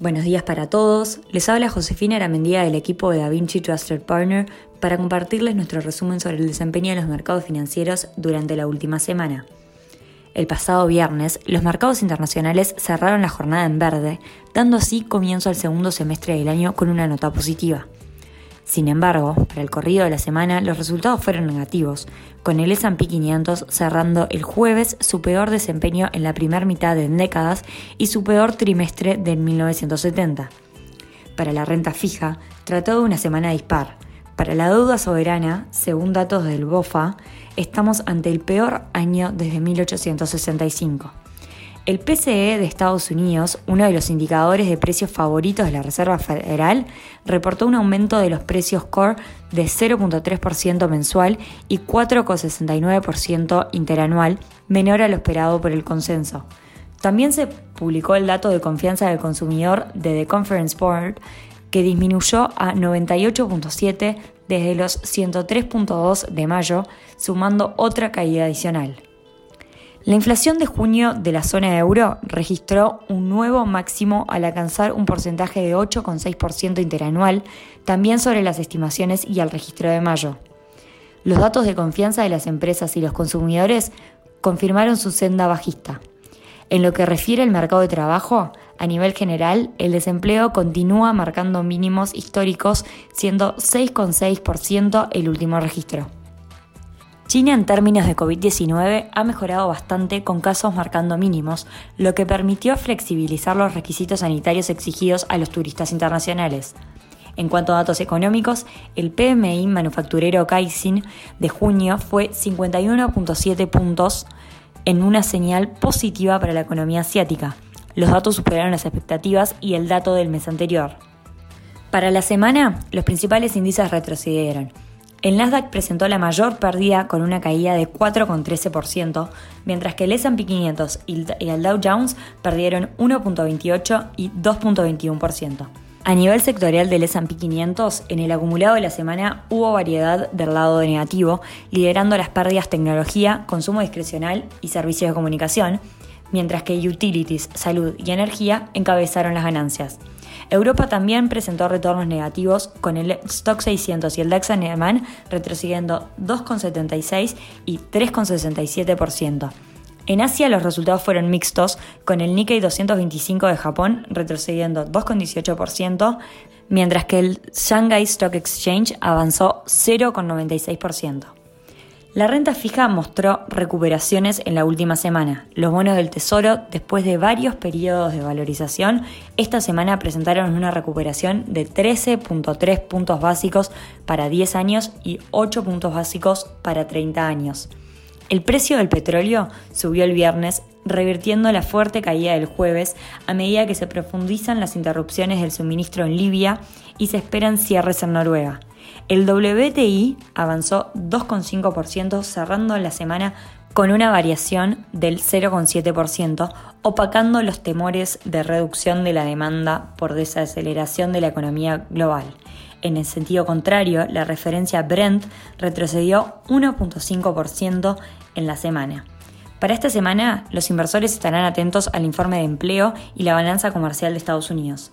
Buenos días para todos. Les habla Josefina Aramendía del equipo de DaVinci Trusted Partner para compartirles nuestro resumen sobre el desempeño de los mercados financieros durante la última semana. El pasado viernes, los mercados internacionales cerraron la jornada en verde, dando así comienzo al segundo semestre del año con una nota positiva. Sin embargo, para el corrido de la semana los resultados fueron negativos, con el S&P 500 cerrando el jueves su peor desempeño en la primera mitad de décadas y su peor trimestre de 1970. Para la renta fija, trató de una semana dispar. Para la deuda soberana, según datos del BOFA, estamos ante el peor año desde 1865. El PCE de Estados Unidos, uno de los indicadores de precios favoritos de la Reserva Federal, reportó un aumento de los precios core de 0.3% mensual y 4.69% interanual, menor a lo esperado por el consenso. También se publicó el dato de confianza del consumidor de The Conference Board, que disminuyó a 98.7 desde los 103.2 de mayo, sumando otra caída adicional. La inflación de junio de la zona euro registró un nuevo máximo al alcanzar un porcentaje de 8,6% interanual, también sobre las estimaciones y al registro de mayo. Los datos de confianza de las empresas y los consumidores confirmaron su senda bajista. En lo que refiere al mercado de trabajo, a nivel general, el desempleo continúa marcando mínimos históricos, siendo 6,6% el último registro. China en términos de COVID-19 ha mejorado bastante con casos marcando mínimos, lo que permitió flexibilizar los requisitos sanitarios exigidos a los turistas internacionales. En cuanto a datos económicos, el PMI manufacturero Caixin de junio fue 51.7 puntos en una señal positiva para la economía asiática. Los datos superaron las expectativas y el dato del mes anterior. Para la semana, los principales índices retrocedieron. El Nasdaq presentó la mayor pérdida con una caída de 4,13%, mientras que el S&P 500 y el Dow Jones perdieron 1,28 y 2,21%. A nivel sectorial del S&P 500, en el acumulado de la semana hubo variedad del lado negativo, liderando las pérdidas tecnología, consumo discrecional y servicios de comunicación, mientras que utilities, salud y energía encabezaron las ganancias. Europa también presentó retornos negativos con el Stock 600 y el DAX alemán retrocediendo 2,76 y 3,67%. En Asia los resultados fueron mixtos, con el Nikkei 225 de Japón retrocediendo 2,18%, mientras que el Shanghai Stock Exchange avanzó 0,96%. La renta fija mostró recuperaciones en la última semana. Los bonos del Tesoro, después de varios periodos de valorización, esta semana presentaron una recuperación de 13.3 puntos básicos para 10 años y 8 puntos básicos para 30 años. El precio del petróleo subió el viernes, revirtiendo la fuerte caída del jueves a medida que se profundizan las interrupciones del suministro en Libia y se esperan cierres en Noruega. El WTI avanzó 2,5% cerrando la semana con una variación del 0,7%, opacando los temores de reducción de la demanda por desaceleración de la economía global. En el sentido contrario, la referencia Brent retrocedió 1,5% en la semana. Para esta semana, los inversores estarán atentos al informe de empleo y la balanza comercial de Estados Unidos.